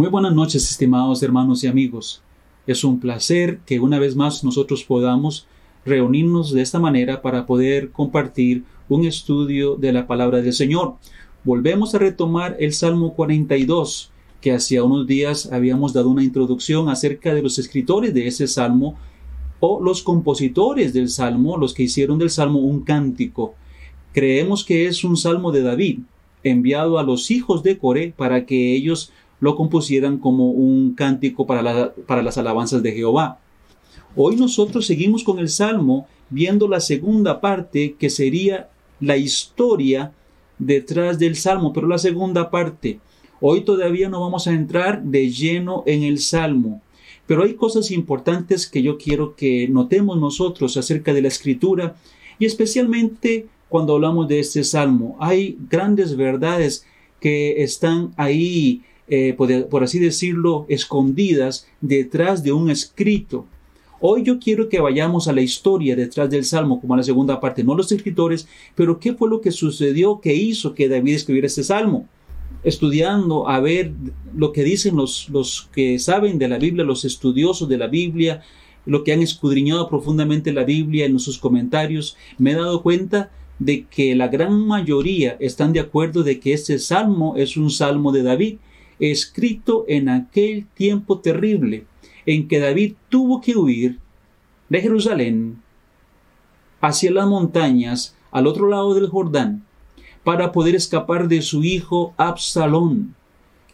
Muy buenas noches, estimados hermanos y amigos. Es un placer que una vez más nosotros podamos reunirnos de esta manera para poder compartir un estudio de la palabra del Señor. Volvemos a retomar el Salmo 42, que hacía unos días habíamos dado una introducción acerca de los escritores de ese salmo o los compositores del salmo, los que hicieron del salmo un cántico. Creemos que es un salmo de David, enviado a los hijos de Coré para que ellos lo compusieran como un cántico para, para las alabanzas de Jehová. Hoy nosotros seguimos con el Salmo viendo la segunda parte que sería la historia detrás del Salmo, pero la segunda parte. Hoy todavía no vamos a entrar de lleno en el Salmo, pero hay cosas importantes que yo quiero que notemos nosotros acerca de la escritura y especialmente cuando hablamos de este Salmo. Hay grandes verdades que están ahí eh, por, así decirlo, escondidas detrás de un escrito. Hoy yo quiero que vayamos a la historia detrás del Salmo, como a la segunda parte, no los escritores, pero qué fue lo que sucedió, que hizo que David escribiera este Salmo. Estudiando a ver lo que dicen los, los que saben de la Biblia, los estudiosos de la Biblia, lo que han escudriñado profundamente la Biblia en sus comentarios, me he dado cuenta de que la gran mayoría están de acuerdo de que este salmo es un salmo de David escrito en aquel tiempo terrible en que David tuvo que huir de Jerusalén hacia las montañas al otro lado del Jordán para poder escapar de su hijo Absalón,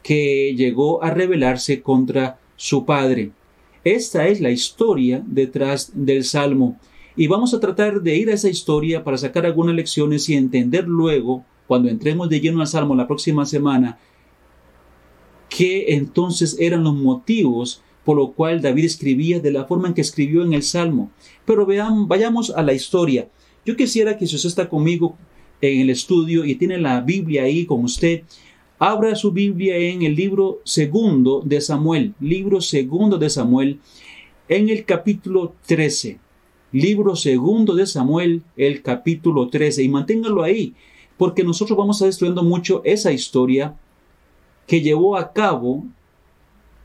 que llegó a rebelarse contra su padre. Esta es la historia detrás del Salmo y vamos a tratar de ir a esa historia para sacar algunas lecciones y entender luego, cuando entremos de lleno al Salmo la próxima semana, qué entonces eran los motivos por lo cual David escribía de la forma en que escribió en el Salmo. Pero vean, vayamos a la historia. Yo quisiera que si usted está conmigo en el estudio y tiene la Biblia ahí con usted, abra su Biblia en el libro segundo de Samuel, libro segundo de Samuel, en el capítulo 13. Libro segundo de Samuel, el capítulo 13, y manténgalo ahí, porque nosotros vamos a estar estudiando mucho esa historia que llevó a cabo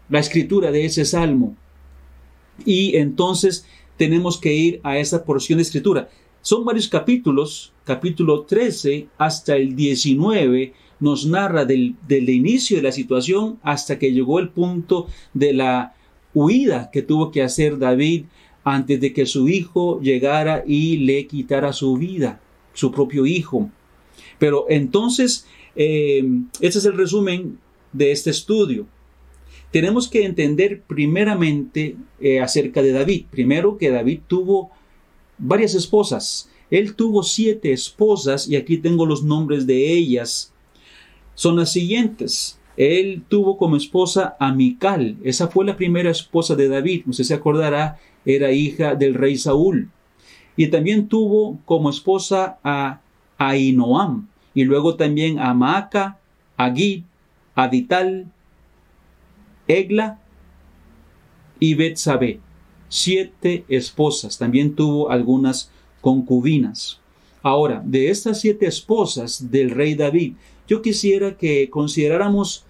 la escritura de ese salmo. Y entonces tenemos que ir a esa porción de escritura. Son varios capítulos, capítulo 13 hasta el 19 nos narra del, del inicio de la situación hasta que llegó el punto de la huida que tuvo que hacer David antes de que su hijo llegara y le quitara su vida, su propio hijo. Pero entonces, eh, ese es el resumen de este estudio. Tenemos que entender primeramente eh, acerca de David. Primero que David tuvo varias esposas. Él tuvo siete esposas y aquí tengo los nombres de ellas. Son las siguientes. Él tuvo como esposa a Mical. Esa fue la primera esposa de David. Usted se acordará, era hija del rey Saúl. Y también tuvo como esposa a Ainoam. Y luego también a Maaca, a Gid, Adital, Egla y Betsabe, siete esposas. También tuvo algunas concubinas. Ahora, de estas siete esposas del rey David, yo quisiera que consideráramos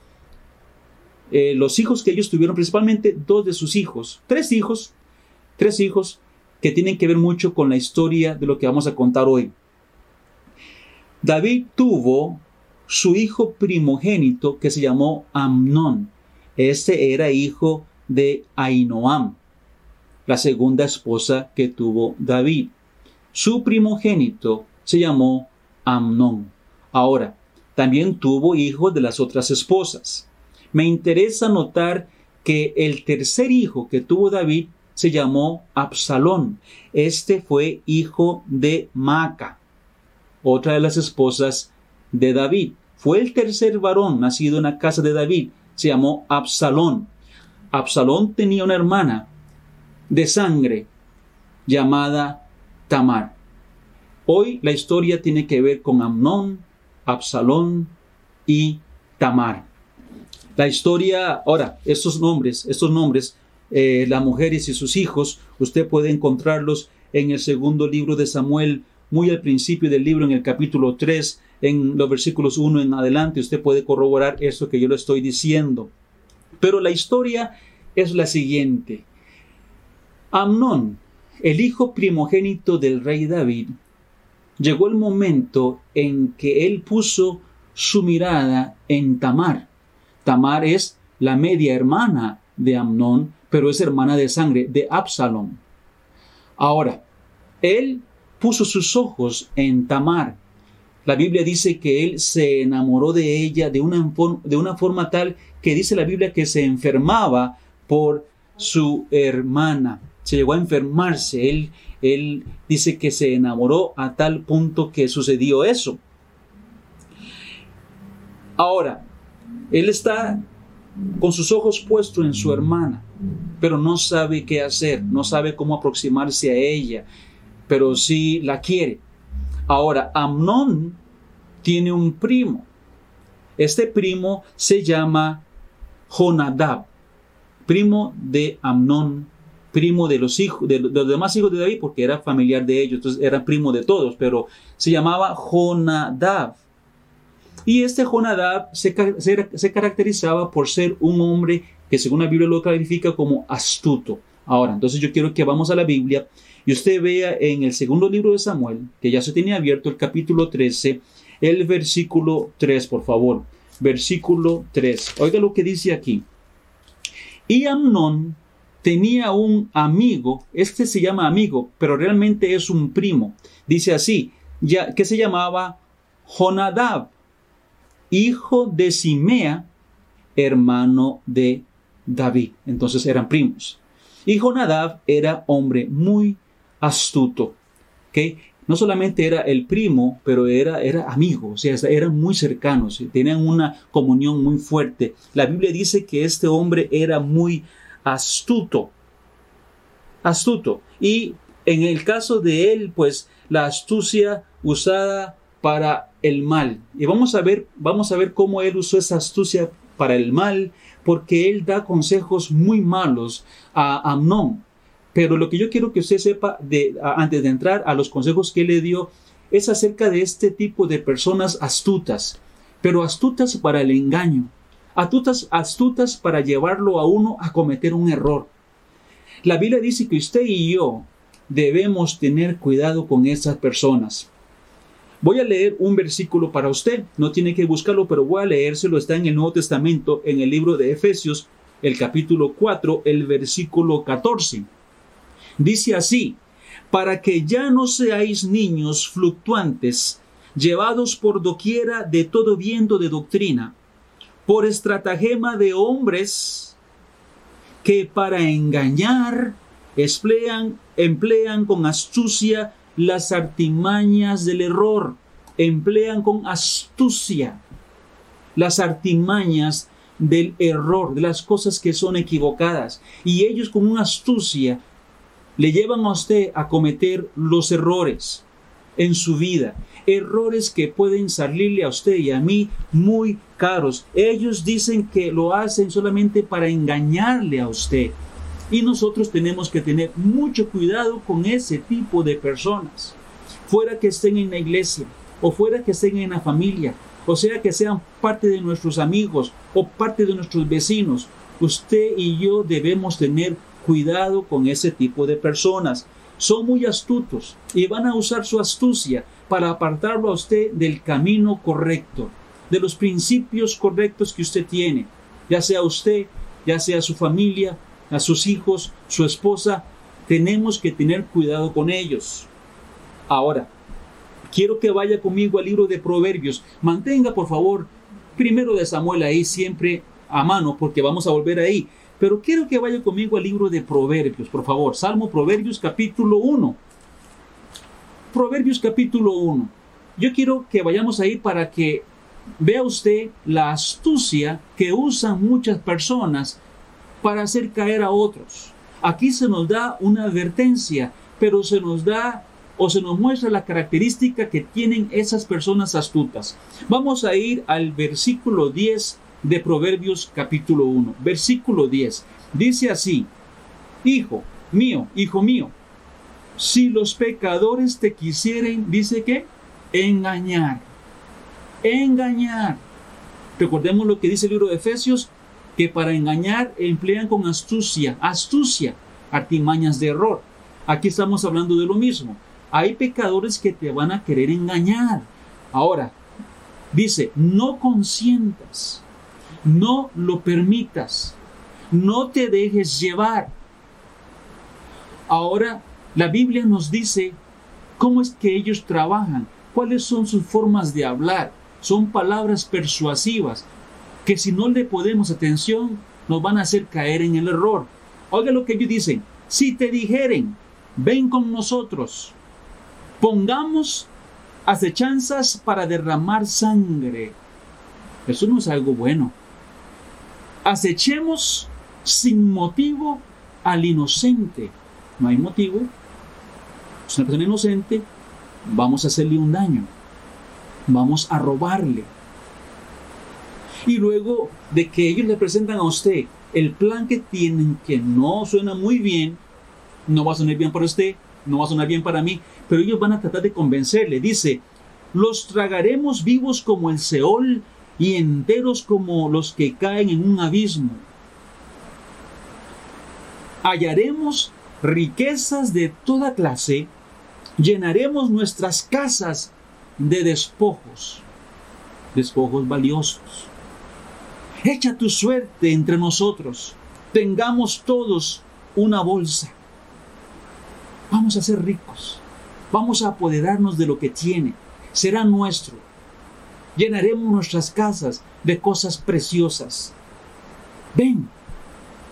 eh, los hijos que ellos tuvieron, principalmente dos de sus hijos, tres hijos, tres hijos que tienen que ver mucho con la historia de lo que vamos a contar hoy. David tuvo su hijo primogénito que se llamó Amnón. Este era hijo de Ainoam, la segunda esposa que tuvo David. Su primogénito se llamó Amnón. Ahora, también tuvo hijos de las otras esposas. Me interesa notar que el tercer hijo que tuvo David se llamó Absalón. Este fue hijo de Maca, otra de las esposas de David. Fue el tercer varón nacido en la casa de David. Se llamó Absalón. Absalón tenía una hermana de sangre llamada Tamar. Hoy la historia tiene que ver con Amnón, Absalón y Tamar. La historia, ahora, estos nombres, estos nombres, eh, las mujeres y sus hijos, usted puede encontrarlos en el segundo libro de Samuel, muy al principio del libro, en el capítulo 3, en los versículos 1 en adelante, usted puede corroborar eso que yo le estoy diciendo. Pero la historia es la siguiente. Amnón, el hijo primogénito del rey David, llegó el momento en que él puso su mirada en Tamar. Tamar es la media hermana de Amnón, pero es hermana de sangre de Absalom. Ahora, él puso sus ojos en Tamar. La Biblia dice que él se enamoró de ella de una, de una forma tal que dice la Biblia que se enfermaba por su hermana. Se llegó a enfermarse. Él, él dice que se enamoró a tal punto que sucedió eso. Ahora, él está con sus ojos puestos en su hermana, pero no sabe qué hacer, no sabe cómo aproximarse a ella, pero sí la quiere. Ahora, Amnón tiene un primo. Este primo se llama Jonadab, primo de Amnón, primo de los hijos, de, los demás hijos de David, porque era familiar de ellos, entonces era primo de todos, pero se llamaba Jonadab. Y este Jonadab se, se, caracterizaba por ser un hombre que según la Biblia lo califica como astuto. Ahora, entonces yo quiero que vamos a la Biblia y usted vea en el segundo libro de Samuel, que ya se tenía abierto el capítulo 13, el versículo 3, por favor. Versículo 3. Oiga lo que dice aquí. Y Amnón tenía un amigo, este se llama amigo, pero realmente es un primo. Dice así, ya, que se llamaba Jonadab hijo de Simea, hermano de David. Entonces eran primos. Y Jonadab era hombre muy astuto. ¿okay? No solamente era el primo, pero era, era amigo, o sea, eran muy cercanos, tenían una comunión muy fuerte. La Biblia dice que este hombre era muy astuto. Astuto. Y en el caso de él, pues la astucia usada para el mal. Y vamos a ver, vamos a ver cómo él usó esa astucia para el mal, porque él da consejos muy malos a Amnón. Pero lo que yo quiero que usted sepa de, antes de entrar a los consejos que le dio es acerca de este tipo de personas astutas, pero astutas para el engaño, astutas, astutas para llevarlo a uno a cometer un error. La Biblia dice que usted y yo debemos tener cuidado con esas personas. Voy a leer un versículo para usted, no tiene que buscarlo, pero voy a leérselo, está en el Nuevo Testamento, en el libro de Efesios, el capítulo 4, el versículo 14. Dice así, para que ya no seáis niños fluctuantes, llevados por doquiera de todo viento de doctrina, por estratagema de hombres que para engañar emplean, emplean con astucia las artimañas del error, emplean con astucia las artimañas del error, de las cosas que son equivocadas. Y ellos con una astucia le llevan a usted a cometer los errores en su vida. Errores que pueden salirle a usted y a mí muy caros. Ellos dicen que lo hacen solamente para engañarle a usted. Y nosotros tenemos que tener mucho cuidado con ese tipo de personas. Fuera que estén en la iglesia, o fuera que estén en la familia, o sea que sean parte de nuestros amigos o parte de nuestros vecinos. Usted y yo debemos tener cuidado con ese tipo de personas. Son muy astutos y van a usar su astucia para apartarlo a usted del camino correcto, de los principios correctos que usted tiene, ya sea usted, ya sea su familia a sus hijos, su esposa, tenemos que tener cuidado con ellos. Ahora, quiero que vaya conmigo al libro de Proverbios. Mantenga, por favor, primero de Samuel ahí siempre a mano, porque vamos a volver ahí. Pero quiero que vaya conmigo al libro de Proverbios, por favor. Salmo Proverbios capítulo 1. Proverbios capítulo 1. Yo quiero que vayamos ahí para que vea usted la astucia que usan muchas personas para hacer caer a otros. Aquí se nos da una advertencia, pero se nos da o se nos muestra la característica que tienen esas personas astutas. Vamos a ir al versículo 10 de Proverbios capítulo 1. Versículo 10. Dice así, Hijo mío, hijo mío, si los pecadores te quisieren, dice que, engañar, engañar. Recordemos lo que dice el libro de Efesios, que para engañar emplean con astucia, astucia, artimañas de error. Aquí estamos hablando de lo mismo. Hay pecadores que te van a querer engañar. Ahora, dice, no consientas, no lo permitas, no te dejes llevar. Ahora, la Biblia nos dice cómo es que ellos trabajan, cuáles son sus formas de hablar. Son palabras persuasivas que si no le podemos atención nos van a hacer caer en el error. Oiga lo que ellos dicen, si te dijeren, ven con nosotros, pongamos acechanzas para derramar sangre. Eso no es algo bueno. Acechemos sin motivo al inocente. No hay motivo. Es una persona inocente. Vamos a hacerle un daño. Vamos a robarle. Y luego de que ellos le presentan a usted el plan que tienen, que no suena muy bien, no va a sonar bien para usted, no va a sonar bien para mí, pero ellos van a tratar de convencerle. Dice, los tragaremos vivos como el Seol y enteros como los que caen en un abismo hallaremos riquezas de toda clase, llenaremos nuestras casas de despojos, despojos valiosos. Echa tu suerte entre nosotros, tengamos todos una bolsa. Vamos a ser ricos, vamos a apoderarnos de lo que tiene, será nuestro. Llenaremos nuestras casas de cosas preciosas. Ven,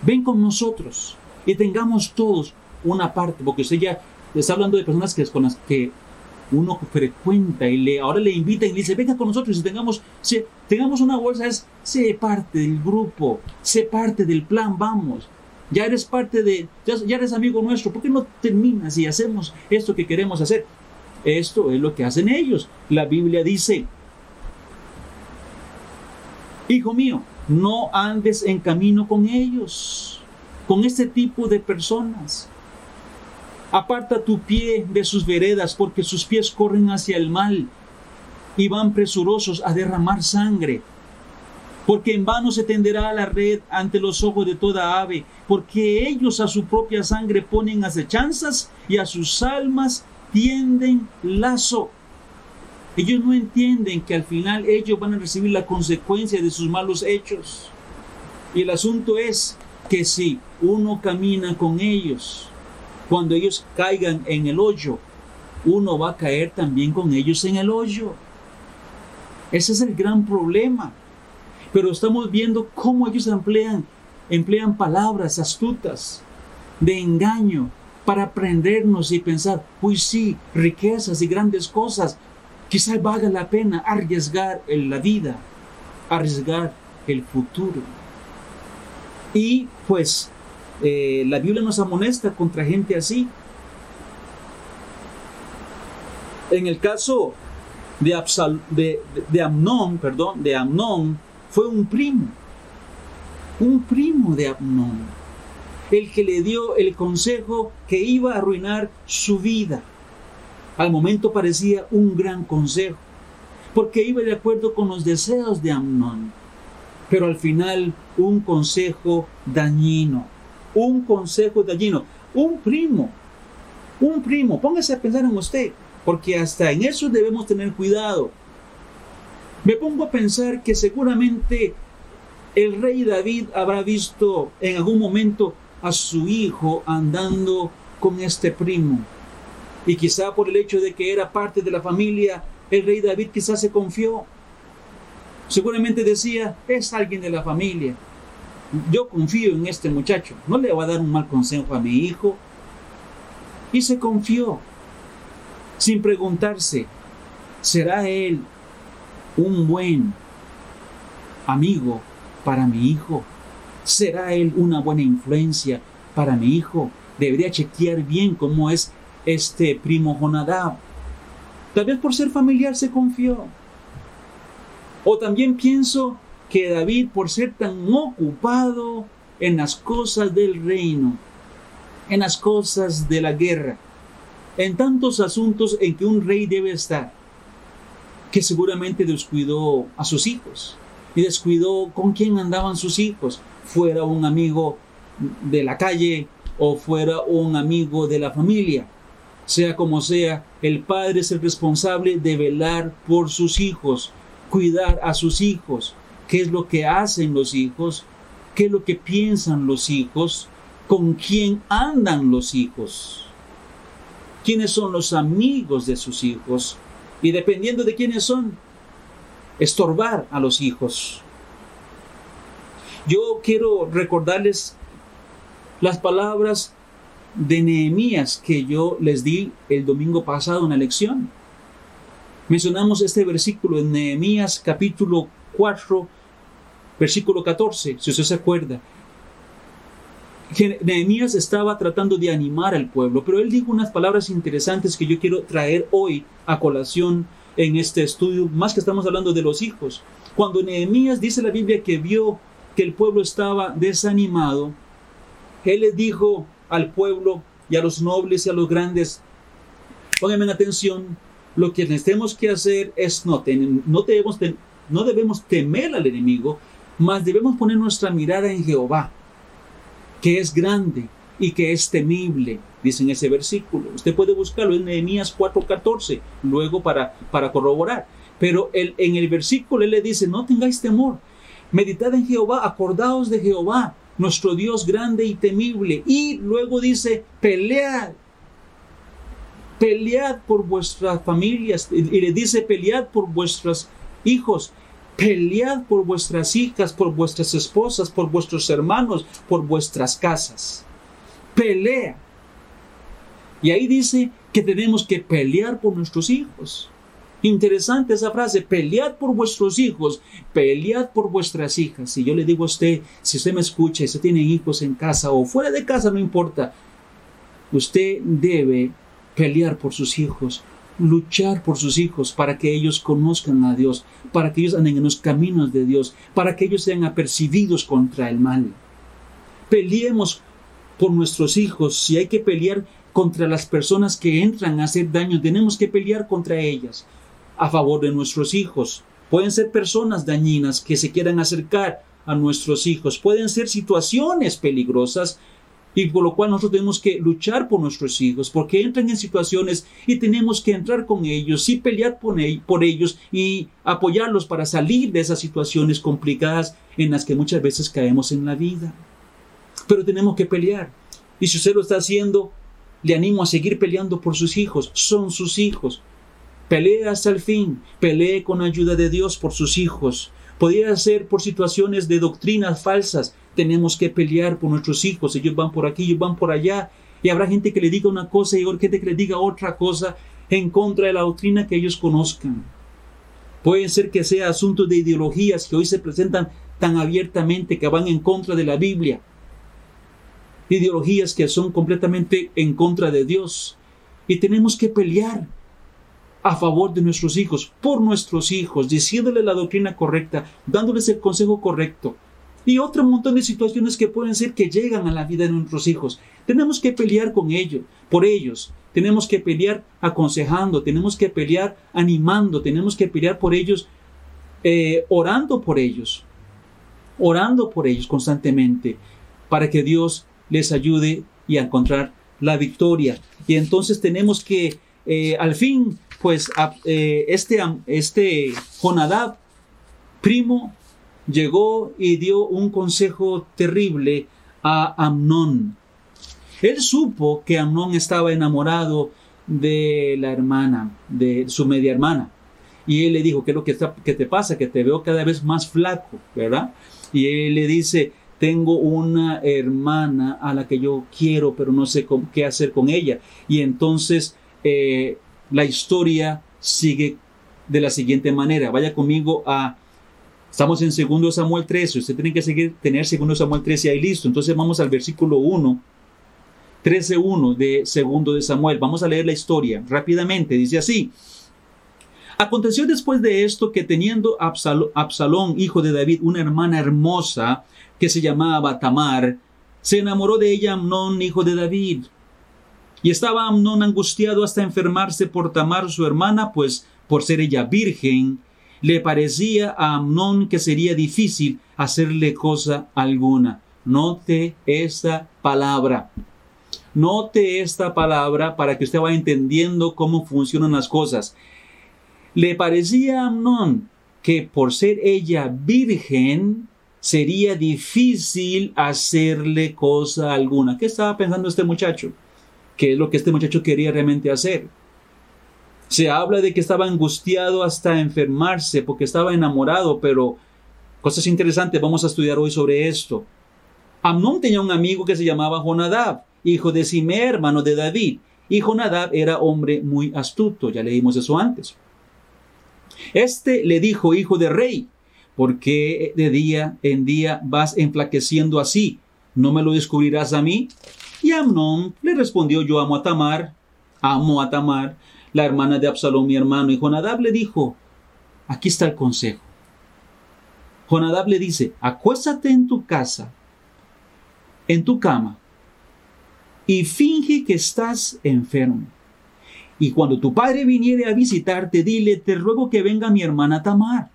ven con nosotros y tengamos todos una parte, porque usted ya está hablando de personas que, con las que uno frecuenta y le, ahora le invita y le dice, venga con nosotros y tengamos, si, tengamos una bolsa, es, sé parte del grupo, sé parte del plan, vamos. Ya eres parte de, ya, ya eres amigo nuestro, ¿por qué no terminas y hacemos esto que queremos hacer? Esto es lo que hacen ellos. La Biblia dice, Hijo mío, no andes en camino con ellos con este tipo de personas. Aparta tu pie de sus veredas, porque sus pies corren hacia el mal y van presurosos a derramar sangre. Porque en vano se tenderá la red ante los ojos de toda ave, porque ellos a su propia sangre ponen acechanzas y a sus almas tienden lazo. Ellos no entienden que al final ellos van a recibir la consecuencia de sus malos hechos. Y el asunto es que si uno camina con ellos, cuando ellos caigan en el hoyo, uno va a caer también con ellos en el hoyo. Ese es el gran problema. Pero estamos viendo cómo ellos emplean, emplean palabras astutas de engaño para aprendernos y pensar, pues sí, riquezas y grandes cosas, quizás valga la pena arriesgar la vida, arriesgar el futuro. Y pues eh, la Biblia nos amonesta contra gente así. En el caso de, Absal, de, Amnón, perdón, de Amnón, fue un primo, un primo de Amnón, el que le dio el consejo que iba a arruinar su vida. Al momento parecía un gran consejo, porque iba de acuerdo con los deseos de Amnón, pero al final un consejo dañino un consejo dañino. Un primo, un primo, póngase a pensar en usted, porque hasta en eso debemos tener cuidado. Me pongo a pensar que seguramente el rey David habrá visto en algún momento a su hijo andando con este primo. Y quizá por el hecho de que era parte de la familia, el rey David quizás se confió. Seguramente decía, es alguien de la familia yo confío en este muchacho, no le va a dar un mal consejo a mi hijo. Y se confió, sin preguntarse, ¿será él un buen amigo para mi hijo? ¿Será él una buena influencia para mi hijo? Debería chequear bien cómo es este primo Jonadab. Tal vez por ser familiar se confió. O también pienso que David, por ser tan ocupado en las cosas del reino, en las cosas de la guerra, en tantos asuntos en que un rey debe estar, que seguramente descuidó a sus hijos. y descuidó con quién andaban sus hijos, fuera un amigo de la calle o fuera un amigo de la familia. Sea como sea, el padre es el responsable de velar por sus hijos, cuidar a sus hijos, qué es lo que hacen los hijos, qué es lo que piensan los hijos, con quién andan los hijos, quiénes son los amigos de sus hijos y dependiendo de quiénes son, estorbar a los hijos. Yo quiero recordarles las palabras de Nehemías que yo les di el domingo pasado en la lección. Mencionamos este versículo en Nehemías capítulo 4, versículo 14, si usted se acuerda. Nehemías estaba tratando de animar al pueblo, pero él dijo unas palabras interesantes que yo quiero traer hoy a colación en este estudio, más que estamos hablando de los hijos. Cuando Nehemías dice la Biblia que vio que el pueblo estaba desanimado, él le dijo al pueblo y a los nobles y a los grandes, pónganme atención, lo que tenemos que hacer es no, no, debemos, no debemos temer al enemigo, mas debemos poner nuestra mirada en Jehová, que es grande y que es temible, dice en ese versículo. Usted puede buscarlo en Nehemías 4:14, luego para, para corroborar. Pero el, en el versículo él le dice, no tengáis temor, meditad en Jehová, acordaos de Jehová, nuestro Dios grande y temible. Y luego dice, pelead, pelead por vuestras familias. Y le dice, pelead por vuestros hijos, pelead por vuestras hijas, por vuestras esposas, por vuestros hermanos, por vuestras casas. Pelea. Y ahí dice que tenemos que pelear por nuestros hijos. Interesante esa frase, pelead por vuestros hijos, pelead por vuestras hijas. Si yo le digo a usted, si usted me escucha y usted tiene hijos en casa o fuera de casa, no importa, usted debe pelear por sus hijos, luchar por sus hijos para que ellos conozcan a Dios, para que ellos anden en los caminos de Dios, para que ellos sean apercibidos contra el mal. Peleemos por nuestros hijos, si hay que pelear contra las personas que entran a hacer daño, tenemos que pelear contra ellas a favor de nuestros hijos. Pueden ser personas dañinas que se quieran acercar a nuestros hijos. Pueden ser situaciones peligrosas y por lo cual nosotros tenemos que luchar por nuestros hijos, porque entran en situaciones y tenemos que entrar con ellos y pelear por ellos y apoyarlos para salir de esas situaciones complicadas en las que muchas veces caemos en la vida. Pero tenemos que pelear. Y si usted lo está haciendo, le animo a seguir peleando por sus hijos. Son sus hijos. Pelee hasta el fin, pelee con ayuda de Dios por sus hijos. Podría ser por situaciones de doctrinas falsas. Tenemos que pelear por nuestros hijos. Ellos van por aquí, ellos van por allá. Y habrá gente que le diga una cosa y gente que le diga otra cosa en contra de la doctrina que ellos conozcan. Puede ser que sea asunto de ideologías que hoy se presentan tan abiertamente que van en contra de la Biblia. Ideologías que son completamente en contra de Dios. Y tenemos que pelear a favor de nuestros hijos, por nuestros hijos, diciéndole la doctrina correcta, dándoles el consejo correcto. Y otro montón de situaciones que pueden ser que llegan a la vida de nuestros hijos. Tenemos que pelear con ellos, por ellos. Tenemos que pelear aconsejando, tenemos que pelear animando, tenemos que pelear por ellos, eh, orando por ellos, orando por ellos constantemente, para que Dios les ayude y a encontrar la victoria. Y entonces tenemos que, eh, al fin, pues eh, este, este Jonadab, primo, llegó y dio un consejo terrible a Amnón. Él supo que Amnón estaba enamorado de la hermana, de su media hermana. Y él le dijo, ¿qué es lo que, que te pasa? Que te veo cada vez más flaco, ¿verdad? Y él le dice, tengo una hermana a la que yo quiero, pero no sé qué hacer con ella. Y entonces eh, la historia sigue de la siguiente manera. Vaya conmigo a... Estamos en 2 Samuel 13. Usted tiene que seguir, tener 2 Samuel 13 ahí listo. Entonces vamos al versículo 1. 13.1 de 2 de Samuel. Vamos a leer la historia rápidamente. Dice así. Aconteció después de esto que teniendo Absalón, hijo de David, una hermana hermosa que se llamaba Tamar, se enamoró de ella Amnón, hijo de David. Y estaba Amnón angustiado hasta enfermarse por Tamar su hermana, pues por ser ella virgen, Le parecía a Amnón que sería difícil hacerle cosa alguna. Note esta palabra. Note esta palabra para que usted vaya entendiendo cómo funcionan las cosas. Le parecía a Amnón que por ser ella virgen, sería difícil hacerle cosa alguna. ¿Qué estaba pensando este muchacho? ¿Qué es lo que este muchacho quería realmente hacer? Se habla de que estaba angustiado hasta enfermarse porque estaba enamorado, pero cosas interesantes, vamos a estudiar hoy sobre esto. Amnón tenía un amigo que se llamaba Jonadab, hijo de Simé, hermano de David, y Jonadab era hombre muy astuto, ya leímos eso antes. Este le dijo, hijo de rey, ¿por qué de día en día vas enflaqueciendo así? ¿No me lo descubrirás a mí? Y Amnón le respondió, yo amo a Tamar, amo a Tamar, la hermana de Absalón, mi hermano. Y Jonadab le dijo, aquí está el consejo. Jonadab le dice, acuéstate en tu casa, en tu cama, y finge que estás enfermo. Y cuando tu padre viniere a visitarte, dile, te ruego que venga mi hermana Tamar,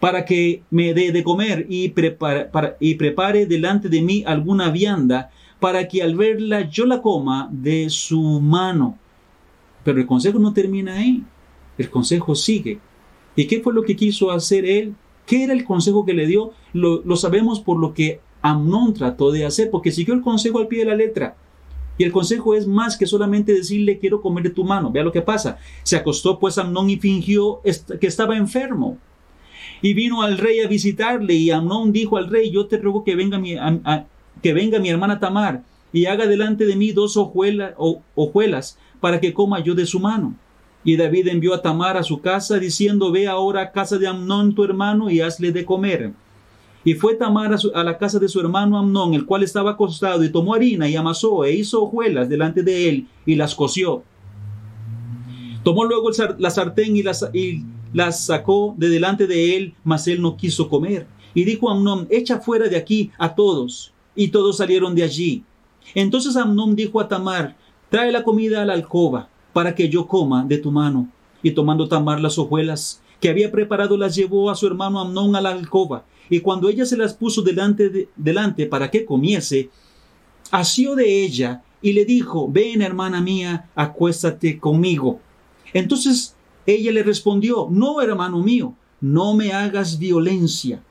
para que me dé de comer y prepare, y prepare delante de mí alguna vianda, para que al verla yo la coma de su mano. Pero el consejo no termina ahí, el consejo sigue. ¿Y qué fue lo que quiso hacer él? ¿Qué era el consejo que le dio? Lo, lo sabemos por lo que Amnón trató de hacer, porque siguió el consejo al pie de la letra. Y el consejo es más que solamente decirle quiero comer de tu mano. Vea lo que pasa. Se acostó pues Amnón y fingió que estaba enfermo. Y vino al rey a visitarle y Amnón dijo al rey, yo te ruego que venga mi, que venga mi hermana Tamar y haga delante de mí dos hojuelas, hojuelas para que coma yo de su mano. Y David envió a Tamar a su casa diciendo, ve ahora a casa de Amnón tu hermano y hazle de comer. Y fue Tamar a, la casa de su hermano Amnón, el cual estaba acostado, y tomó harina y amasó e hizo hojuelas delante de él y las coció. Tomó luego la sartén y las, y las sacó de delante de él, mas él no quiso comer. Y dijo a Amnón, echa fuera de aquí a todos. Y todos salieron de allí. Entonces Amnón dijo a Tamar, trae la comida a la alcoba, para que yo coma de tu mano. Y tomando Tamar las hojuelas que había preparado, las llevó a su hermano Amnón a la alcoba y cuando ella se las puso delante, para que comiese, asió de ella y le dijo, ven hermana mía, acuéstate conmigo. Entonces ella le respondió, no hermano mío, no me hagas violencia,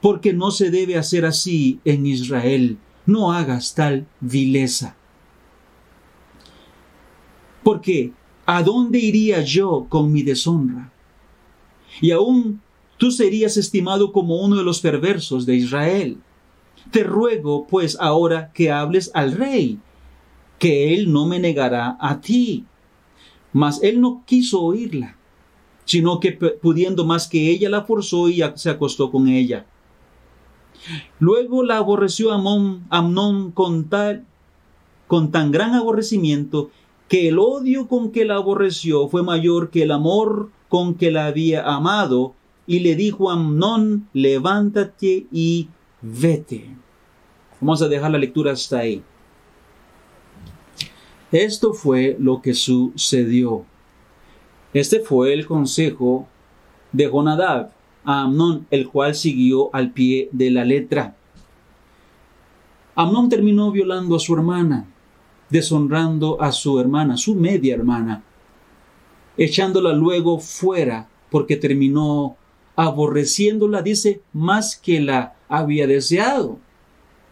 porque no se debe hacer así en Israel, no hagas tal vileza. Porque, ¿a dónde iría yo con mi deshonra? Y aún tú serías estimado como uno de los perversos de Israel. Te ruego, pues, ahora que hables al rey, que él no me negará a ti. Mas él no quiso oírla, sino que pudiendo más que ella la forzó y se acostó con ella. Luego la aborreció Amón, Amnón con, tal, con tan gran aborrecimiento que el odio con que la aborreció fue mayor que el amor con que la había amado, y le dijo a Amnón, levántate y vete. Vamos a dejar la lectura hasta ahí. Esto fue lo que sucedió. Este fue el consejo de Jonadab a Amnón, el cual siguió al pie de la letra. Amnón terminó violando a su hermana, deshonrando a su hermana, su media hermana, echándola luego fuera porque terminó aborreciéndola, dice, más que la había deseado.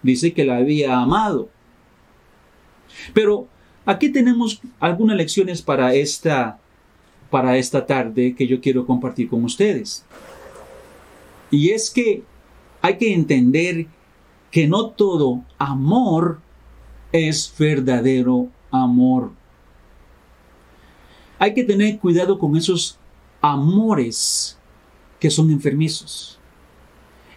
Dice que la había amado. Pero aquí tenemos algunas lecciones para esta, para esta tarde que yo quiero compartir con ustedes. Y es que hay que entender que no todo amor es verdadero amor. Hay que tener cuidado con esos amores que son enfermizos.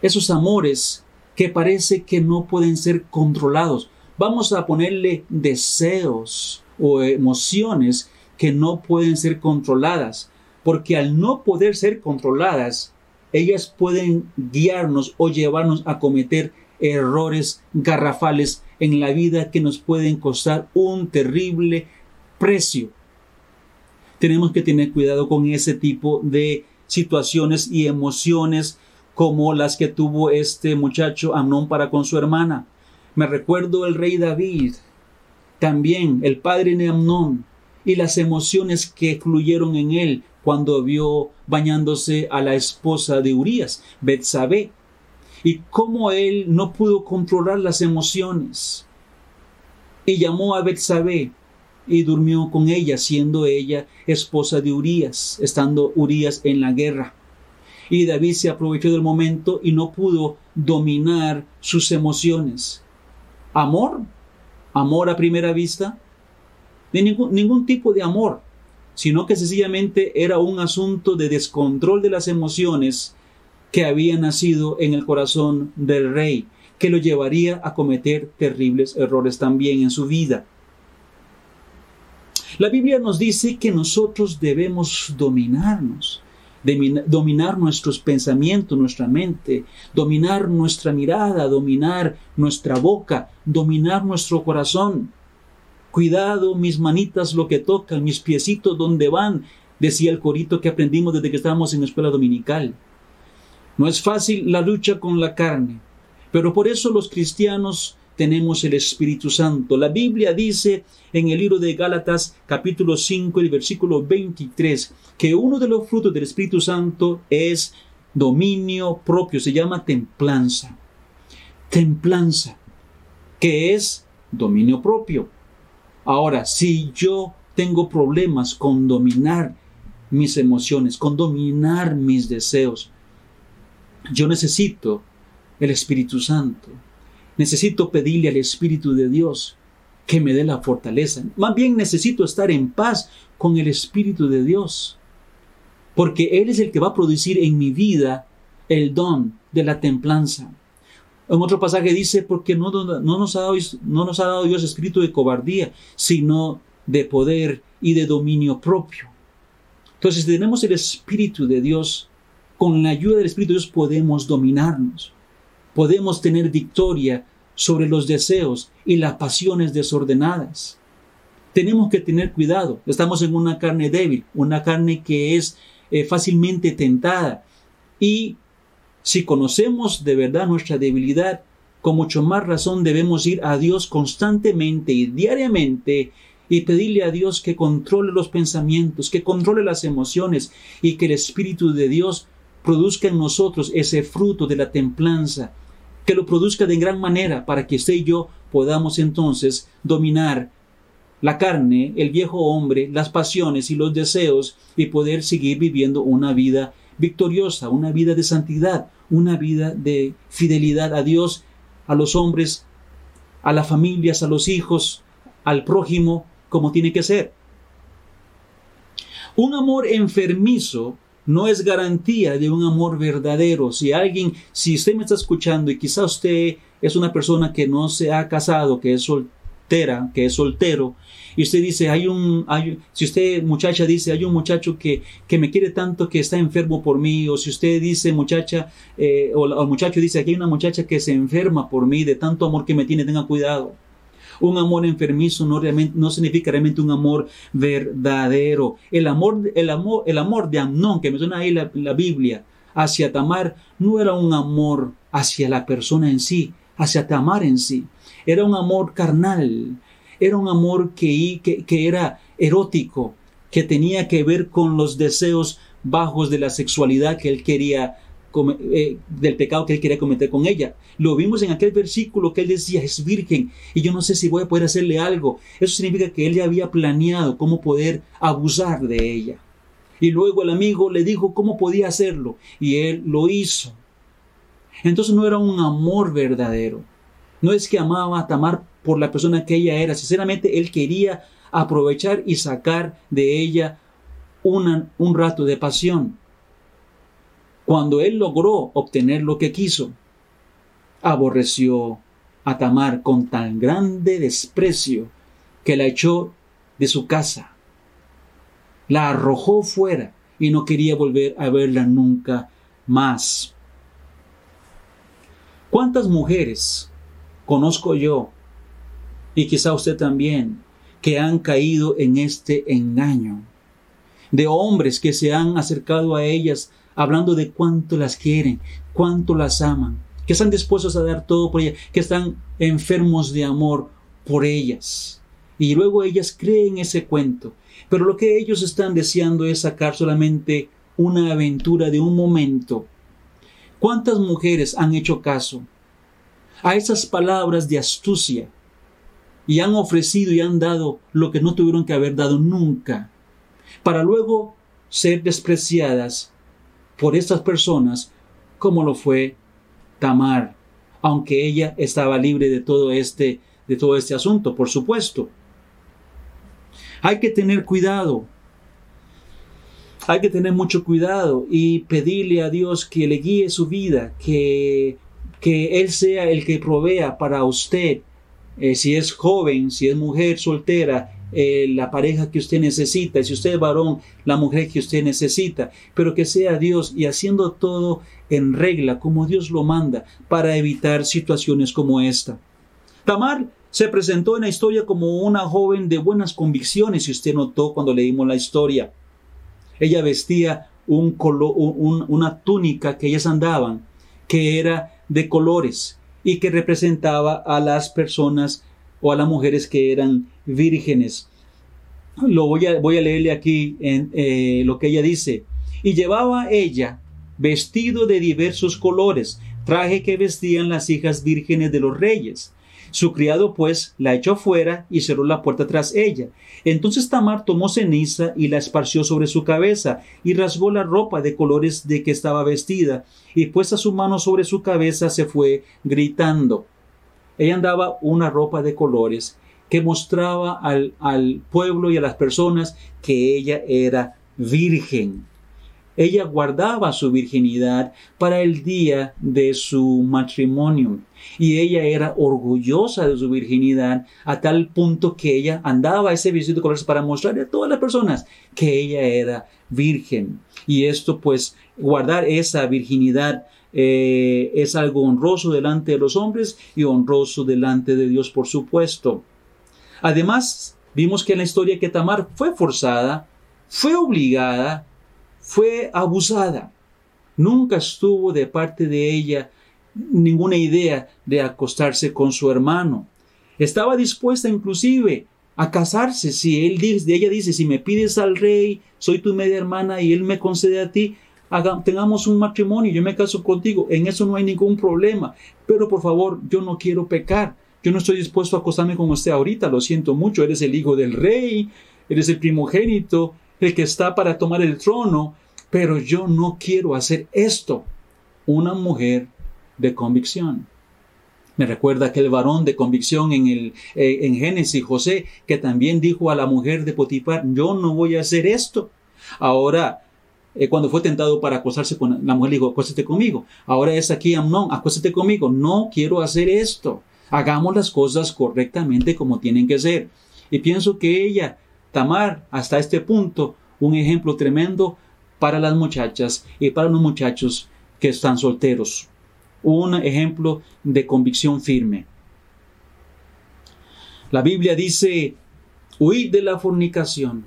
Esos amores que parece que no pueden ser controlados. Vamos a ponerle deseos o emociones que no pueden ser controladas, porque al no poder ser controladas, ellas pueden guiarnos o llevarnos a cometer errores garrafales en la vida que nos pueden costar un terrible precio. Tenemos que tener cuidado con ese tipo de situaciones y emociones como las que tuvo este muchacho Amnón para con su hermana. Me recuerdo el rey David, también el padre de Amnón, y las emociones que fluyeron en él cuando vio bañándose a la esposa de Urías, Betsabé, y cómo él no pudo controlar las emociones. Y llamó a Betsabé y durmió con ella, siendo ella esposa de Urías, estando Urías en la guerra. Y David se aprovechó del momento y no pudo dominar sus emociones. Amor, amor a primera vista, de ningún, ningún tipo de amor, sino que sencillamente era un asunto de descontrol de las emociones que había nacido en el corazón del rey, que lo llevaría a cometer terribles errores también en su vida. La Biblia nos dice que nosotros debemos dominarnos, dominar nuestros pensamientos, nuestra mente, dominar nuestra mirada, dominar nuestra boca, dominar nuestro corazón. Cuidado, mis manitas lo que tocan, mis piecitos donde van, decía el corito que aprendimos desde que estábamos en la escuela dominical. No es fácil la lucha con la carne, pero por eso los cristianos tenemos el Espíritu Santo. La Biblia dice en el libro de Gálatas capítulo 5 y versículo 23 que uno de los frutos del Espíritu Santo es dominio propio, se llama templanza. Templanza, que es dominio propio. Ahora, si yo tengo problemas con dominar mis emociones, con dominar mis deseos, yo necesito el Espíritu Santo. Necesito pedirle al Espíritu de Dios que me dé la fortaleza. Más bien necesito estar en paz con el Espíritu de Dios. Porque Él es el que va a producir en mi vida el don de la templanza. En otro pasaje dice, porque no, nos, ha dado, Dios espíritu de cobardía, sino de poder y de dominio propio. Entonces, si tenemos el Espíritu de Dios, con la ayuda del Espíritu de Dios podemos dominarnos. Podemos tener victoria sobre los deseos y las pasiones desordenadas. Tenemos que tener cuidado. Estamos en una carne débil, una carne que es eh, fácilmente tentada. Y si conocemos de verdad nuestra debilidad, con mucho más razón debemos ir a Dios constantemente y diariamente y pedirle a Dios que controle los pensamientos, que controle las emociones y que el Espíritu de Dios produzca en nosotros ese fruto de la templanza, que lo produzca de gran manera para que usted y yo podamos entonces dominar la carne, el viejo hombre, las pasiones y los deseos y poder seguir viviendo una vida victoriosa, una vida de santidad, una vida de fidelidad a Dios, a los hombres, a las familias, a los hijos, al prójimo, como tiene que ser. Un amor enfermizo no es garantía de un amor verdadero. Si alguien, si usted me está escuchando y quizá usted es una persona que no se ha casado, que es soltera, que es soltero, y usted dice, hay un, hay, si usted muchacha dice, hay un muchacho que, que me quiere tanto que está enfermo por mí, o si usted dice muchacha, eh, o, o muchacho dice, aquí hay una muchacha que se enferma por mí, de tanto amor que me tiene, tenga cuidado. Un amor enfermizo no, realmente, no significa realmente un amor verdadero. El amor, el amor, el amor de Amnón, que menciona ahí la, la Biblia, hacia Tamar, no era un amor hacia la persona en sí, hacia Tamar en sí. Era un amor carnal, era un amor que, era erótico, que tenía que ver con los deseos bajos de la sexualidad que él quería eh, del pecado que él quería cometer con ella. Lo vimos en aquel versículo que él decía, es virgen y yo no sé si voy a poder hacerle algo. Eso significa que él ya había planeado cómo poder abusar de ella. Y luego el amigo le dijo cómo podía hacerlo y él lo hizo. Entonces no era un amor verdadero. No es que amaba a Tamar por la persona que ella era. Sinceramente, él quería aprovechar y sacar de ella un rato de pasión. Cuando él logró obtener lo que quiso, aborreció a Tamar con tan grande desprecio que la echó de su casa, la arrojó fuera y no quería volver a verla nunca más. ¿Cuántas mujeres conozco yo y quizá usted también, que han caído en este engaño, de hombres que se han acercado a ellas hablando de cuánto las quieren, cuánto las aman, que están dispuestos a dar todo por ellas, que están enfermos de amor por ellas. Y luego ellas creen ese cuento. Pero lo que ellos están deseando es sacar solamente una aventura de un momento. ¿Cuántas mujeres han hecho caso a esas palabras de astucia y han ofrecido y han dado lo que no tuvieron que haber dado nunca, para luego ser despreciadas por estas personas como lo fue Tamar, aunque ella estaba libre de todo este de todo este asunto, por supuesto. Hay que tener cuidado. Hay que tener mucho cuidado y pedirle a Dios que le guíe su vida, que, que Él sea el que provea para usted, eh, si es joven, si es mujer soltera, eh, la pareja que usted necesita, si usted es varón, la mujer que usted necesita, pero que sea Dios y haciendo todo en regla como Dios lo manda para evitar situaciones como esta. Tamar se presentó en la historia como una joven de buenas convicciones, si usted notó cuando leímos la historia. Ella vestía un una túnica que ellas andaban, que era de colores y que representaba a las personas o a las mujeres que eran vírgenes. Lo voy a, leerle aquí eh, lo que ella dice. Y llevaba ella vestido de diversos colores, traje que vestían las hijas vírgenes de los reyes. Su criado pues la echó fuera y cerró la puerta tras ella. Entonces Tamar tomó ceniza y la esparció sobre su cabeza y rasgó la ropa de colores de que estaba vestida y puesta su mano sobre su cabeza se fue gritando. Ella andaba una ropa de colores que mostraba al, al pueblo y a las personas que ella era virgen. Ella guardaba su virginidad para el día de su matrimonio y ella era orgullosa de su virginidad a tal punto que ella andaba ese vestido de colores para mostrarle a todas las personas que ella era virgen. Y esto pues guardar esa virginidad eh, es algo honroso delante de los hombres y honroso delante de Dios por supuesto. Además, vimos que en la historia que Tamar fue forzada, fue obligada, fue abusada. Nunca estuvo de parte de ella ninguna idea de acostarse con su hermano. Estaba dispuesta inclusive a casarse si él dice, ella dice, si me pides al rey, soy tu media hermana y él me concede a ti, tengamos un matrimonio, yo me caso contigo, en eso no hay ningún problema, pero por favor, yo no quiero pecar, yo no estoy dispuesto a acostarme con usted ahorita, lo siento mucho, eres el hijo del rey, eres el primogénito, el que está para tomar el trono, pero yo no quiero hacer esto. Una mujer de convicción. Me recuerda aquel varón de convicción en, el, eh, en Génesis, José, que también dijo a la mujer de Potifar, yo no voy a hacer esto. Ahora, eh, cuando fue tentado para acostarse con la mujer, le dijo, acuéstate conmigo. Ahora es aquí Amnón, acuéstate conmigo. No quiero hacer esto. Hagamos las cosas correctamente como tienen que ser. Y pienso que ella, Tamar, hasta este punto, un ejemplo tremendo para las muchachas y para los muchachos que están solteros. Un ejemplo de convicción firme. La Biblia dice, huid de la fornicación,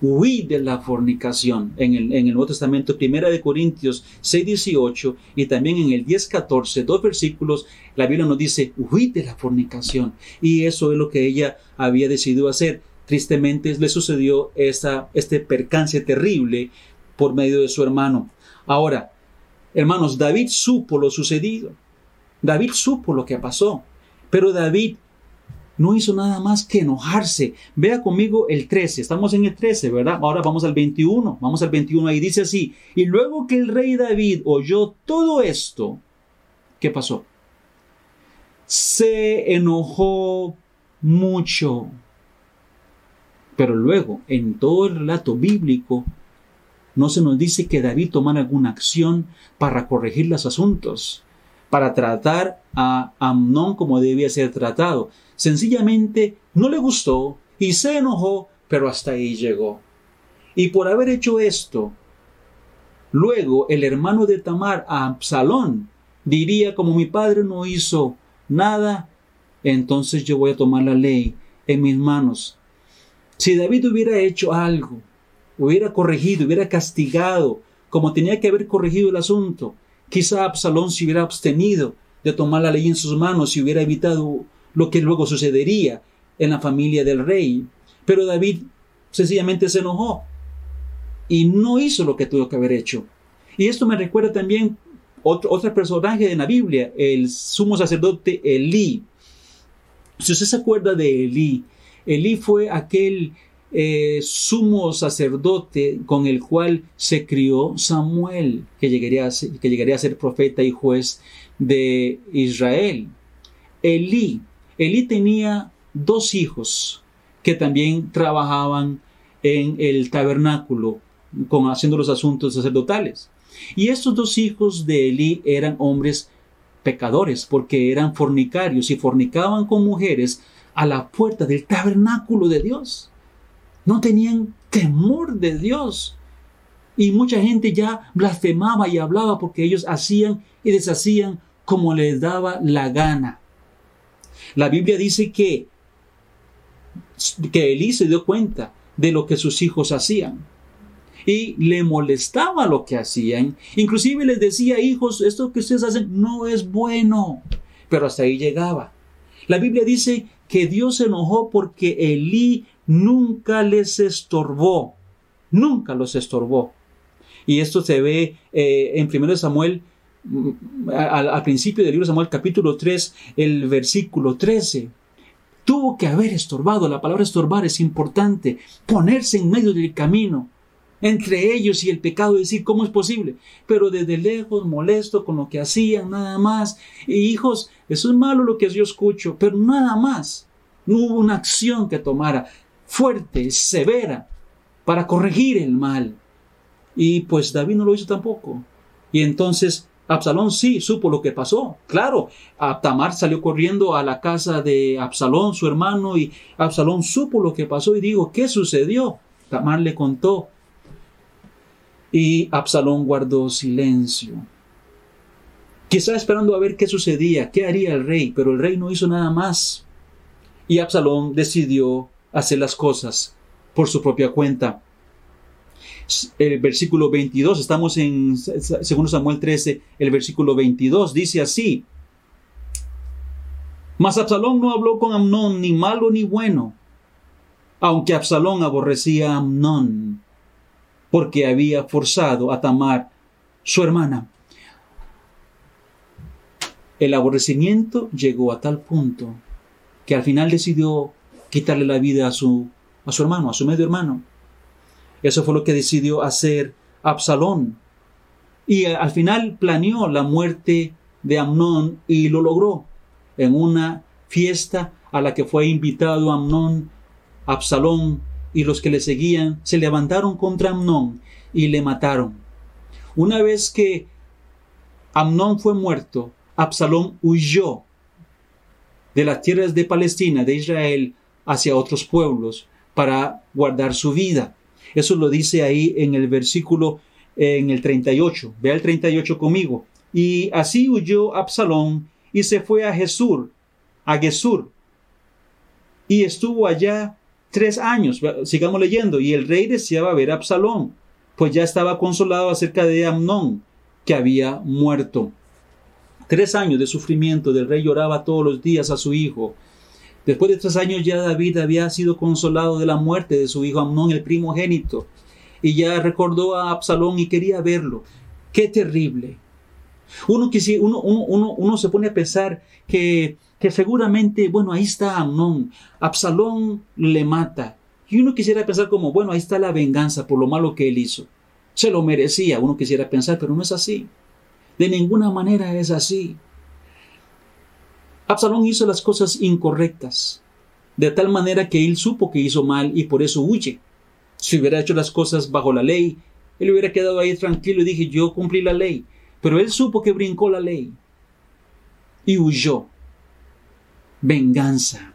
huid de la fornicación. En el, en el Nuevo Testamento, Primera de Corintios 6, 18 y también en el 10, 14, dos versículos, la Biblia nos dice, huid de la fornicación. Y eso es lo que ella había decidido hacer. Tristemente le sucedió esta, este percance terrible por medio de su hermano. Ahora, hermanos, David supo lo sucedido. David supo lo que pasó. Pero David no hizo nada más que enojarse. Vea conmigo el 13, estamos en el 13, ¿verdad? Ahora vamos al 21, vamos al 21, ahí dice así, y luego que el rey David oyó todo esto, ¿qué pasó? Se enojó mucho. Pero luego, en todo el relato bíblico, no se nos dice que David tomara alguna acción para corregir los asuntos, para tratar a Amnón como debía ser tratado. Sencillamente no le gustó y se enojó, pero hasta ahí llegó. Y por haber hecho esto, luego el hermano de Tamar, Absalón, diría, como mi padre no hizo nada, entonces yo voy a tomar la ley en mis manos. Si David hubiera hecho algo, hubiera corregido, hubiera castigado como tenía que haber corregido el asunto. Quizá Absalón se hubiera abstenido de tomar la ley en sus manos y hubiera evitado lo que luego sucedería en la familia del rey. Pero David sencillamente se enojó y no hizo lo que tuvo que haber hecho. Y esto me recuerda también otro, otro personaje de la Biblia, el sumo sacerdote Elí. Si usted se acuerda de Elí, Elí fue aquel eh, sumo sacerdote con el cual se crió Samuel, que llegaría, a ser, profeta y juez de Israel. Elí, Elí tenía dos hijos que también trabajaban en el tabernáculo, con, haciendo los asuntos sacerdotales. Y estos dos hijos de Elí eran hombres pecadores, porque eran fornicarios y fornicaban con mujeres a la puerta del tabernáculo de Dios. No tenían temor de Dios. Y mucha gente ya blasfemaba y hablaba porque ellos hacían y deshacían como les daba la gana. La Biblia dice que, que Elí se dio cuenta de lo que sus hijos hacían y le molestaba lo que hacían. Inclusive les decía, hijos, esto que ustedes hacen no es bueno. Pero hasta ahí llegaba. La Biblia dice que Dios se enojó porque Elí nunca les estorbó. Nunca los estorbó. Y esto se ve eh, en 1 Samuel, mm, al, principio del libro de Samuel, capítulo 3, el versículo 13. Tuvo que haber estorbado. La palabra estorbar es importante. Ponerse en medio del camino entre ellos y el pecado, decir, ¿cómo es posible? Pero desde lejos, molesto con lo que hacían, nada más. Y hijos, eso es malo lo que yo escucho, pero nada más. No hubo una acción que tomara fuerte, severa, para corregir el mal. Y pues David no lo hizo tampoco. Y entonces Absalón sí supo lo que pasó. Claro, Tamar salió corriendo a la casa de Absalón, su hermano, y Absalón supo lo que pasó y dijo, ¿qué sucedió? Tamar le contó y Absalón guardó silencio. Quizá esperando a ver qué sucedía, qué haría el rey, pero el rey no hizo nada más. Y Absalón decidió hacer las cosas por su propia cuenta. El versículo 22, estamos en 2 Samuel 13, el versículo 22 dice así: Mas Absalón no habló con Amnón ni malo ni bueno, aunque Absalón aborrecía a Amnón porque había forzado a Tamar, su hermana. El aborrecimiento llegó a tal punto que al final decidió quitarle la vida a su, a su hermano, a su medio hermano. Eso fue lo que decidió hacer Absalón. Y al final planeó la muerte de Amnón y lo logró. En una fiesta a la que fue invitado Amnón, Absalón y los que le seguían se levantaron contra Amnón y le mataron. Una vez que Amnón fue muerto, Absalón huyó de las tierras de Palestina, de Israel, hacia otros pueblos para guardar su vida. Eso lo dice ahí en el versículo en el 38. Vea el 38 conmigo. Y así huyó Absalón y se fue a Jesús, a Gesur, y estuvo allá tres años. Sigamos leyendo. Y el rey deseaba ver a Absalón, pues ya estaba consolado acerca de Amnón, que había muerto. Tres años de sufrimiento del rey lloraba todos los días a su hijo. Después de tres años ya David había sido consolado de la muerte de su hijo Amnón, el primogénito, y ya recordó a Absalón y quería verlo. Qué terrible. Uno, uno, uno, uno se pone a pensar que que seguramente, bueno, ahí está Amnón, Absalón le mata. Y uno quisiera pensar como, bueno, ahí está la venganza por lo malo que él hizo. Se lo merecía, uno quisiera pensar, pero no es así. De ninguna manera es así. Absalón hizo las cosas incorrectas, de tal manera que él supo que hizo mal y por eso huye. Si hubiera hecho las cosas bajo la ley, él hubiera quedado ahí tranquilo y dije, yo cumplí la ley. Pero él supo que brincó la ley y huyó venganza,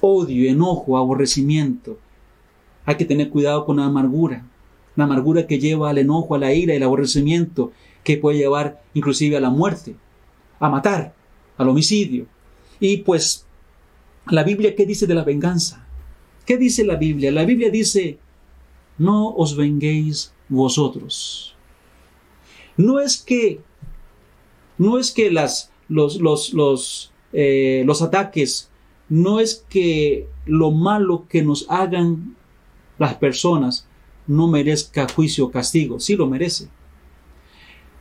odio, enojo, aborrecimiento. Hay que tener cuidado con la amargura, la amargura que lleva al enojo, a la ira, el aborrecimiento, que puede llevar inclusive a la muerte, a matar, al homicidio. Y pues, la Biblia, ¿qué dice de la venganza? ¿Qué dice la Biblia? La Biblia dice, no os venguéis vosotros. No es que, no es que las, los, los, los, eh, los ataques, no es que lo malo que nos hagan las personas no merezca juicio o castigo, sí lo merece.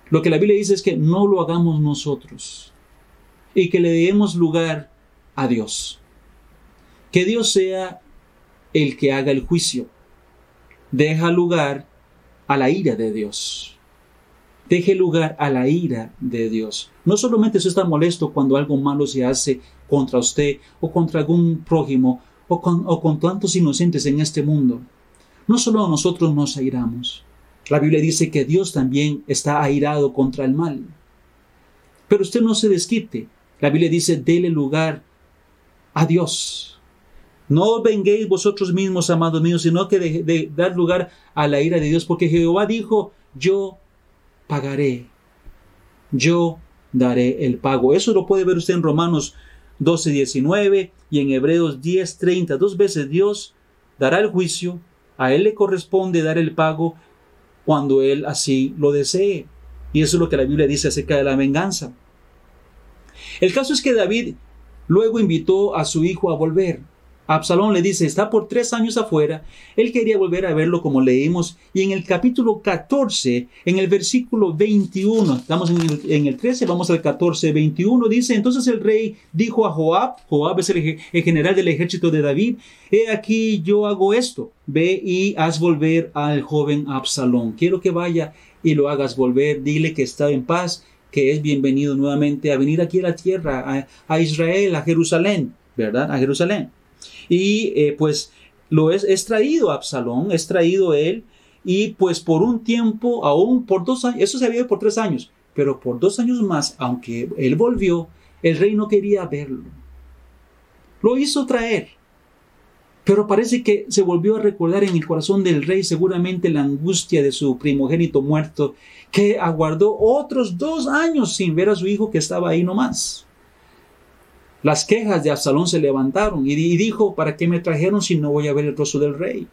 Lo que la Biblia dice es que no lo hagamos nosotros y que le demos lugar a Dios. Que Dios sea el que haga el juicio. Deja lugar a la ira de Dios. Deje lugar a la ira de Dios. No solamente se está molesto cuando algo malo se hace contra usted o contra algún prójimo o con, o con tantos inocentes en este mundo. No solo nosotros nos airamos. La Biblia dice que Dios también está airado contra el mal. Pero usted no se desquite. La Biblia dice, dele lugar a Dios. No venguéis vosotros mismos, amados míos, sino que de, dar lugar a la ira de Dios, porque Jehová dijo, yo pagaré, yo daré el pago. Eso lo puede ver usted en Romanos 12, 19 y en Hebreos 10, 30. Dos veces Dios dará el juicio, a Él le corresponde dar el pago cuando Él así lo desee. Y eso es lo que la Biblia dice acerca de la venganza. El caso es que David luego invitó a su hijo a volver. Absalón le dice, está por tres años afuera. Él quería volver a verlo como leímos. Y en el capítulo 14, en el versículo 21, estamos en el, en el 13, vamos al 14, 21, dice, entonces el rey dijo a Joab, Joab es el, el general del ejército de David, he aquí yo hago esto, ve y haz volver al joven Absalón. Quiero que vaya y lo hagas volver, dile que está en paz, que es bienvenido nuevamente a venir aquí a la tierra, a, a Israel, a Jerusalén, ¿verdad? A Jerusalén. Y eh, pues lo es, es traído Absalón, es traído él, y pues por un tiempo, aún por dos años, eso se había por tres años, pero por dos años más, aunque él volvió, el rey no quería verlo. Lo hizo traer. Pero parece que se volvió a recordar en el corazón del rey seguramente la angustia de su primogénito muerto, que aguardó otros dos años sin ver a su hijo que estaba ahí nomás. Las quejas de Absalón se levantaron y dijo, ¿para qué me trajeron si no voy a ver el rostro del rey?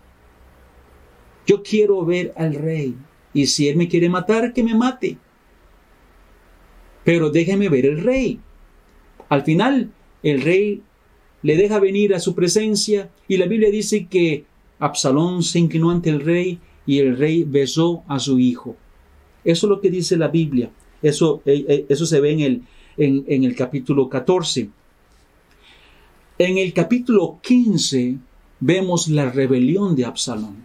Yo quiero ver al rey y si él me quiere matar, que me mate. Pero déjeme ver el rey. Al final, el rey le deja venir a su presencia y la Biblia dice que Absalón se inclinó ante el rey y el rey besó a su hijo. Eso es lo que dice la Biblia. Eso, eh, eh, eso se ve en el, en, en el capítulo 14. En el capítulo 15 vemos la rebelión de Absalón.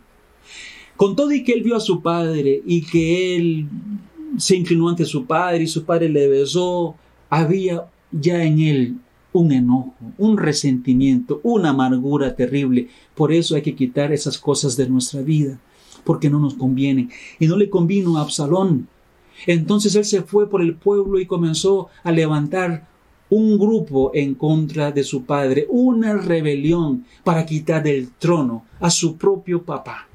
Con todo y que él vio a su padre y que él se inclinó ante su padre y su padre le besó, había ya en él un enojo, un resentimiento, una amargura terrible. Por eso hay que quitar esas cosas de nuestra vida, porque no nos convienen. Y no le convino a Absalón. Entonces él se fue por el pueblo y comenzó a levantar un grupo en contra de su padre, una rebelión para quitar del trono a su propio papá.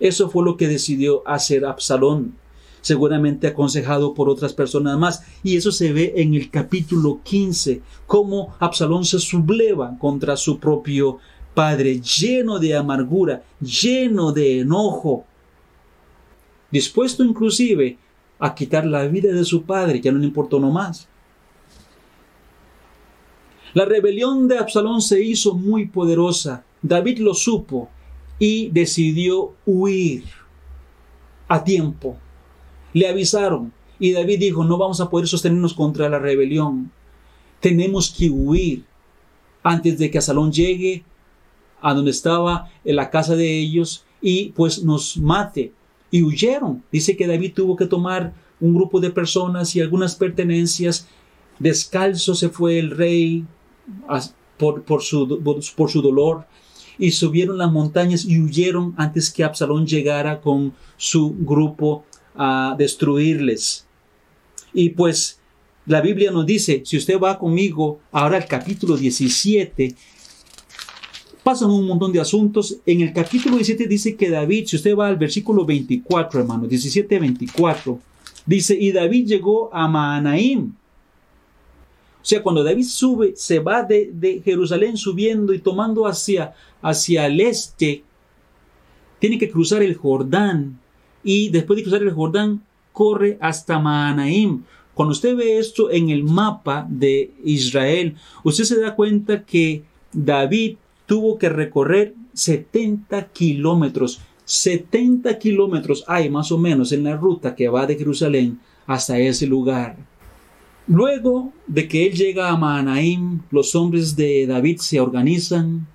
Eso fue lo que decidió hacer Absalón, seguramente aconsejado por otras personas más. Y eso se ve en el capítulo 15, cómo Absalón se subleva contra su propio padre, lleno de amargura, lleno de enojo, dispuesto inclusive a quitar la vida de su padre, que no le importó nomás. La rebelión de Absalón se hizo muy poderosa. David lo supo y decidió huir a tiempo. Le avisaron y David dijo, no vamos a poder sostenernos contra la rebelión. Tenemos que huir antes de que Absalón llegue a donde estaba en la casa de ellos y pues nos mate. Y huyeron. Dice que David tuvo que tomar un grupo de personas y algunas pertenencias. Descalzo se fue el rey por, su, por su dolor y subieron las montañas y huyeron antes que Absalón llegara con su grupo a destruirles. Y pues la Biblia nos dice, si usted va conmigo ahora al capítulo 17, pasan un montón de asuntos. En el capítulo 17 dice que David, si usted va al versículo 24, hermano, 17, 24, dice, y David llegó a Maanaim, o sea, cuando David sube, se va de, Jerusalén subiendo y tomando hacia, hacia el este, tiene que cruzar el Jordán y después de cruzar el Jordán corre hasta Mahanaim. Cuando usted ve esto en el mapa de Israel, usted se da cuenta que David tuvo que recorrer 70 kilómetros. 70 kilómetros hay más o menos en la ruta que va de Jerusalén hasta ese lugar. Luego de que él llega a Mahanaim, los hombres de David se organizan,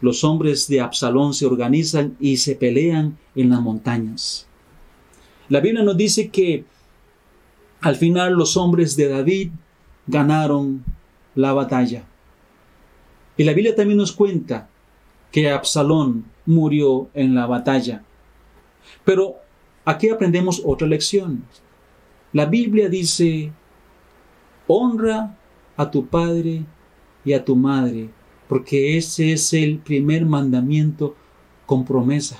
los hombres de Absalón se organizan y se pelean en las montañas. La Biblia nos dice que al final los hombres de David ganaron la batalla. Y la Biblia también nos cuenta que Absalón murió en la batalla. Pero aquí aprendemos otra lección. La Biblia dice honra a tu padre y a tu madre, porque ese es el primer mandamiento con promesa,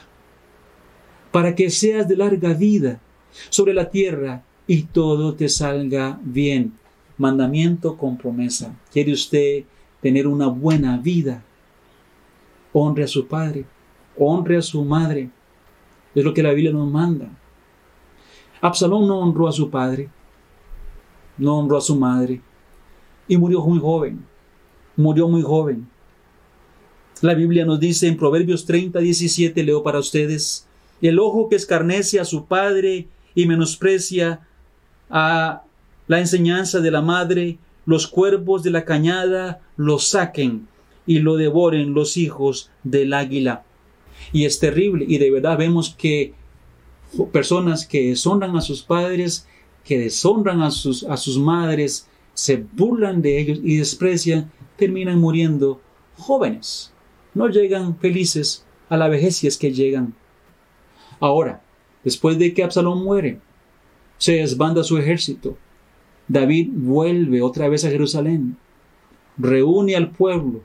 para que seas de larga vida sobre la tierra y todo te salga bien. Mandamiento con promesa. ¿Quiere usted tener una buena vida? Honre a su padre, honre a su madre. Es lo que la Biblia nos manda. Absalón no honró a su padre, no honró a su madre y murió muy joven. Murió muy joven. La Biblia nos dice en Proverbios 30, 17, leo para ustedes, el ojo que escarnece a su padre y menosprecia a la enseñanza de la madre, los cuervos de la cañada lo saquen y lo devoren los hijos del águila. Y es terrible, y de verdad vemos que personas que deshonran a sus padres que deshonran a sus, a sus madres, se burlan de ellos y desprecian, terminan muriendo jóvenes. No llegan felices a la vejez es que llegan. Ahora, después de que Absalón muere, se desbanda su ejército. David vuelve otra vez a Jerusalén, reúne al pueblo,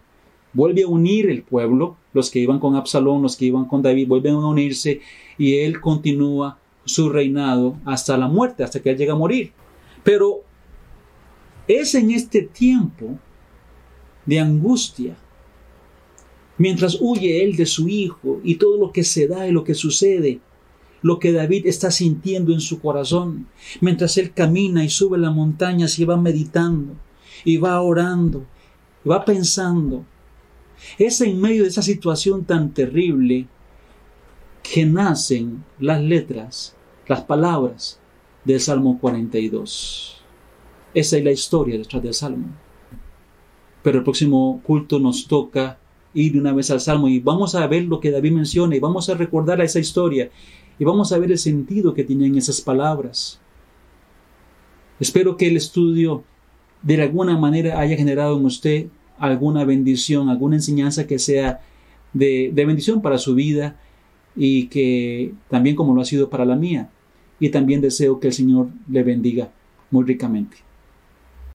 vuelve a unir el pueblo, los que iban con Absalón, los que iban con David, vuelven a unirse y él continúa su reinado hasta la muerte, hasta que él llega a morir. Pero es en este tiempo de angustia, mientras huye él de su hijo y todo lo que se da y lo que sucede, lo que David está sintiendo en su corazón, mientras él camina y sube la montaña, y va meditando y va orando, y va pensando. Es en medio de esa situación tan terrible que nacen las letras las palabras del Salmo 42. Esa es la historia detrás del Salmo. Pero el próximo culto nos toca ir de una vez al Salmo y vamos a ver lo que David menciona y vamos a recordar a esa historia y vamos a ver el sentido que tienen esas palabras. Espero que el estudio de alguna manera haya generado en usted alguna bendición, alguna enseñanza que sea de, de bendición para su vida y que también como lo ha sido para la mía y también deseo que el Señor le bendiga muy ricamente.